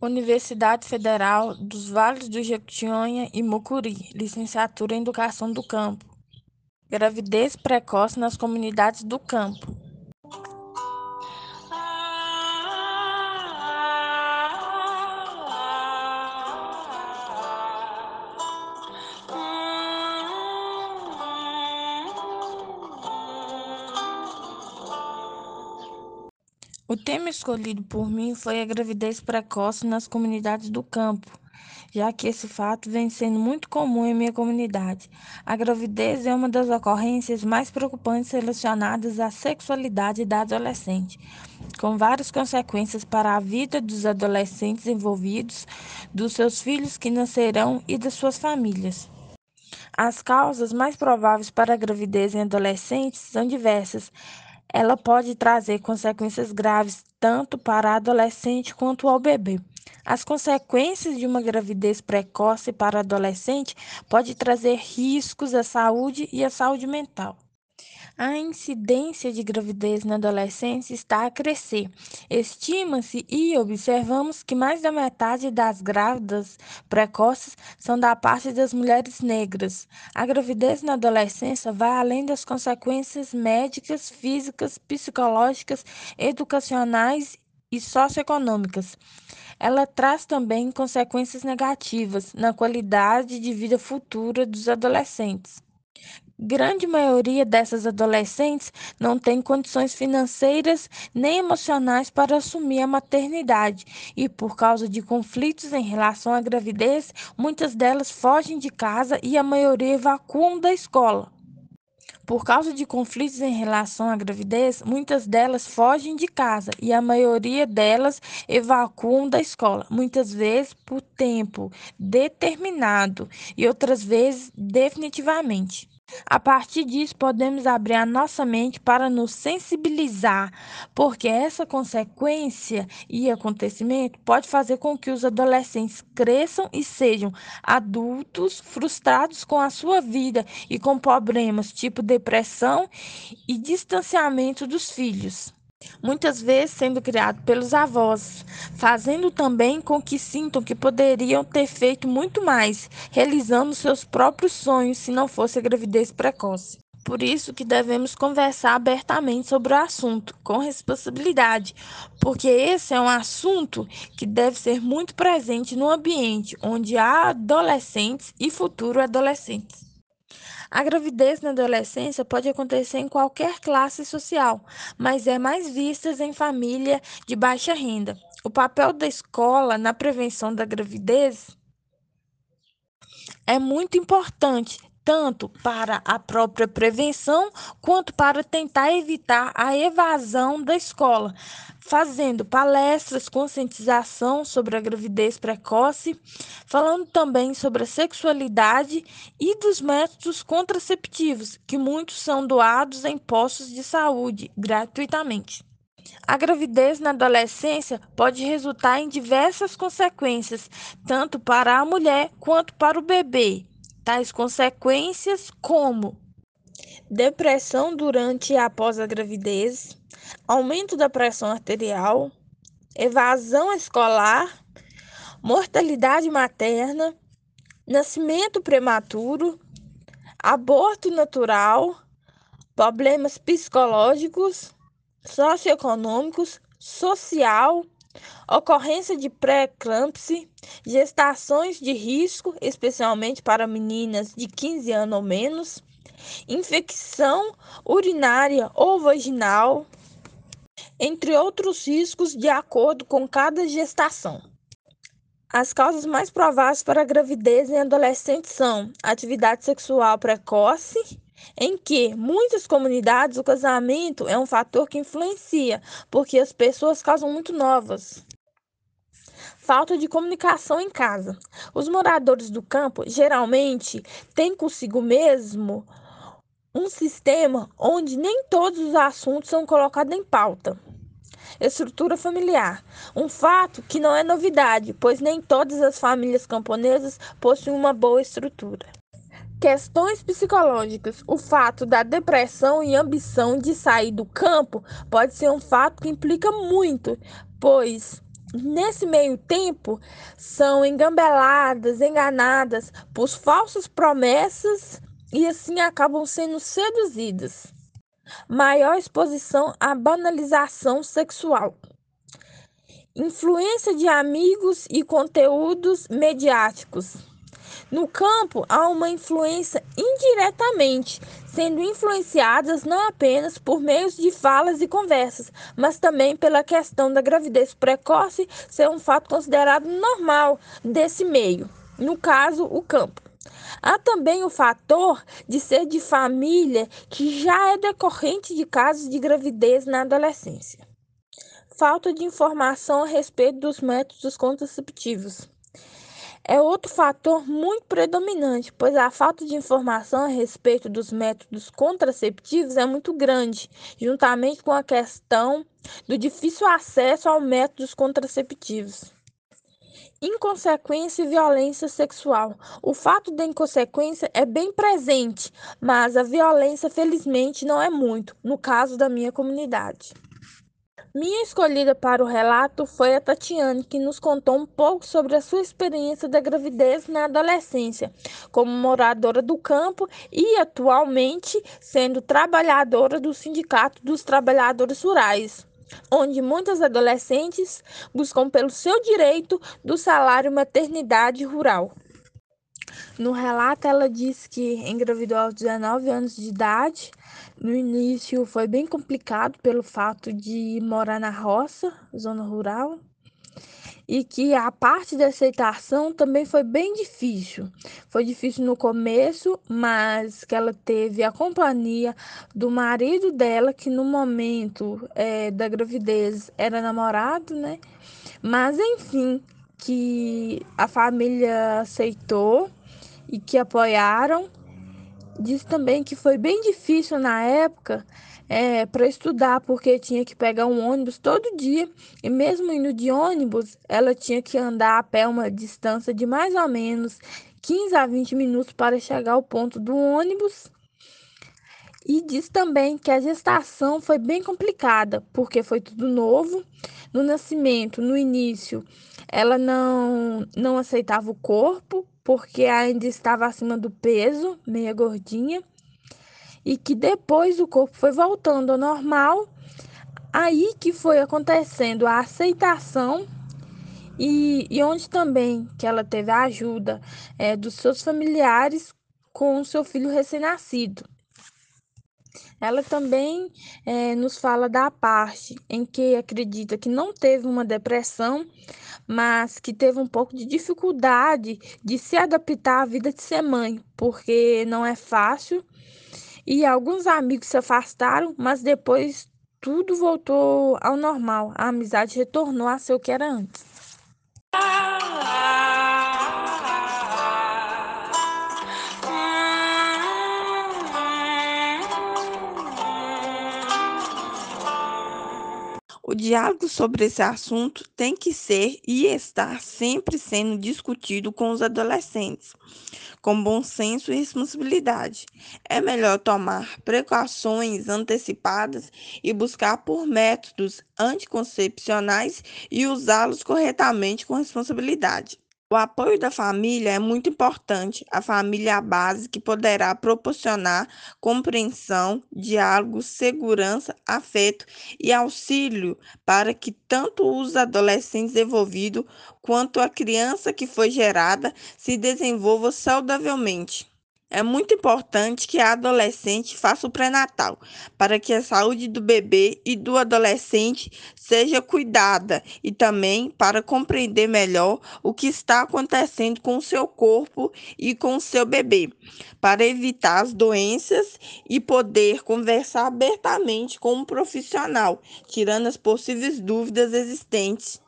Universidade Federal dos Vales do Jequitinhonha e Mucuri, licenciatura em Educação do Campo. Gravidez precoce nas comunidades do campo. O tema escolhido por mim foi a gravidez precoce nas comunidades do campo, já que esse fato vem sendo muito comum em minha comunidade. A gravidez é uma das ocorrências mais preocupantes relacionadas à sexualidade da adolescente, com várias consequências para a vida dos adolescentes envolvidos, dos seus filhos que nascerão e das suas famílias. As causas mais prováveis para a gravidez em adolescentes são diversas ela pode trazer consequências graves tanto para a adolescente quanto ao bebê. As consequências de uma gravidez precoce para adolescente pode trazer riscos à saúde e à saúde mental. A incidência de gravidez na adolescência está a crescer. Estima-se e observamos que mais da metade das grávidas precoces são da parte das mulheres negras. A gravidez na adolescência vai além das consequências médicas, físicas, psicológicas, educacionais e socioeconômicas. Ela traz também consequências negativas na qualidade de vida futura dos adolescentes. Grande maioria dessas adolescentes não tem condições financeiras nem emocionais para assumir a maternidade e, por causa de conflitos em relação à gravidez, muitas delas fogem de casa e a maioria evacuam da escola. Por causa de conflitos em relação à gravidez, muitas delas fogem de casa e a maioria delas evacuam da escola, muitas vezes por tempo determinado e outras vezes definitivamente. A partir disso, podemos abrir a nossa mente para nos sensibilizar, porque essa consequência e acontecimento pode fazer com que os adolescentes cresçam e sejam adultos frustrados com a sua vida e com problemas tipo depressão e distanciamento dos filhos muitas vezes sendo criado pelos avós, fazendo também com que sintam que poderiam ter feito muito mais, realizando seus próprios sonhos se não fosse a gravidez precoce. Por isso que devemos conversar abertamente sobre o assunto, com responsabilidade, porque esse é um assunto que deve ser muito presente no ambiente onde há adolescentes e futuros adolescentes. A gravidez na adolescência pode acontecer em qualquer classe social, mas é mais vista em família de baixa renda. O papel da escola na prevenção da gravidez é muito importante, tanto para a própria prevenção quanto para tentar evitar a evasão da escola, fazendo palestras, conscientização sobre a gravidez precoce, falando também sobre a sexualidade e dos métodos contraceptivos, que muitos são doados em postos de saúde gratuitamente. A gravidez na adolescência pode resultar em diversas consequências, tanto para a mulher quanto para o bebê, tais consequências como depressão durante e após a gravidez, aumento da pressão arterial, evasão escolar, mortalidade materna, nascimento prematuro, aborto natural, problemas psicológicos, socioeconômicos, social, ocorrência de pré-eclâmpsia, gestações de risco, especialmente para meninas de 15 anos ou menos, infecção urinária ou vaginal, entre outros riscos de acordo com cada gestação. As causas mais prováveis para a gravidez em adolescentes são atividade sexual precoce, em que muitas comunidades o casamento é um fator que influencia, porque as pessoas casam muito novas. Falta de comunicação em casa. Os moradores do campo geralmente têm consigo mesmo um sistema onde nem todos os assuntos são colocados em pauta. Estrutura familiar. Um fato que não é novidade, pois nem todas as famílias camponesas possuem uma boa estrutura. Questões psicológicas. O fato da depressão e ambição de sair do campo pode ser um fato que implica muito, pois nesse meio tempo, são engambeladas, enganadas por falsas promessas e assim acabam sendo seduzidas. Maior exposição à banalização sexual. Influência de amigos e conteúdos mediáticos. No campo, há uma influência indiretamente, sendo influenciadas não apenas por meios de falas e conversas, mas também pela questão da gravidez precoce ser um fato considerado normal desse meio, no caso, o campo. Há também o fator de ser de família que já é decorrente de casos de gravidez na adolescência. Falta de informação a respeito dos métodos contraceptivos é outro fator muito predominante, pois a falta de informação a respeito dos métodos contraceptivos é muito grande, juntamente com a questão do difícil acesso aos métodos contraceptivos. Inconsequência e violência sexual. O fato da inconsequência é bem presente, mas a violência, felizmente, não é muito, no caso da minha comunidade. Minha escolhida para o relato foi a Tatiane, que nos contou um pouco sobre a sua experiência da gravidez na adolescência, como moradora do campo e atualmente sendo trabalhadora do Sindicato dos Trabalhadores Rurais onde muitas adolescentes buscam pelo seu direito do salário maternidade rural. No relato, ela diz que engravidou aos 19 anos de idade. No início foi bem complicado pelo fato de morar na roça, zona rural, e que a parte da aceitação também foi bem difícil. Foi difícil no começo, mas que ela teve a companhia do marido dela, que no momento é, da gravidez era namorado, né? Mas enfim, que a família aceitou e que apoiaram. Disse também que foi bem difícil na época é, para estudar, porque tinha que pegar um ônibus todo dia. E mesmo indo de ônibus, ela tinha que andar a pé uma distância de mais ou menos 15 a 20 minutos para chegar ao ponto do ônibus. E diz também que a gestação foi bem complicada, porque foi tudo novo. No nascimento, no início, ela não, não aceitava o corpo, porque ainda estava acima do peso, meia gordinha, e que depois o corpo foi voltando ao normal, aí que foi acontecendo a aceitação e, e onde também que ela teve a ajuda é, dos seus familiares com o seu filho recém-nascido. Ela também é, nos fala da parte em que acredita que não teve uma depressão, mas que teve um pouco de dificuldade de se adaptar à vida de ser mãe, porque não é fácil. E alguns amigos se afastaram, mas depois tudo voltou ao normal. A amizade retornou a ser o que era antes. Diálogo sobre esse assunto tem que ser e estar sempre sendo discutido com os adolescentes, com bom senso e responsabilidade. É melhor tomar precauções antecipadas e buscar por métodos anticoncepcionais e usá-los corretamente com responsabilidade. O apoio da família é muito importante. A família é a base que poderá proporcionar compreensão, diálogo, segurança, afeto e auxílio para que tanto os adolescentes envolvidos quanto a criança que foi gerada se desenvolva saudavelmente. É muito importante que a adolescente faça o pré-natal, para que a saúde do bebê e do adolescente seja cuidada e também para compreender melhor o que está acontecendo com o seu corpo e com o seu bebê, para evitar as doenças e poder conversar abertamente com um profissional, tirando as possíveis dúvidas existentes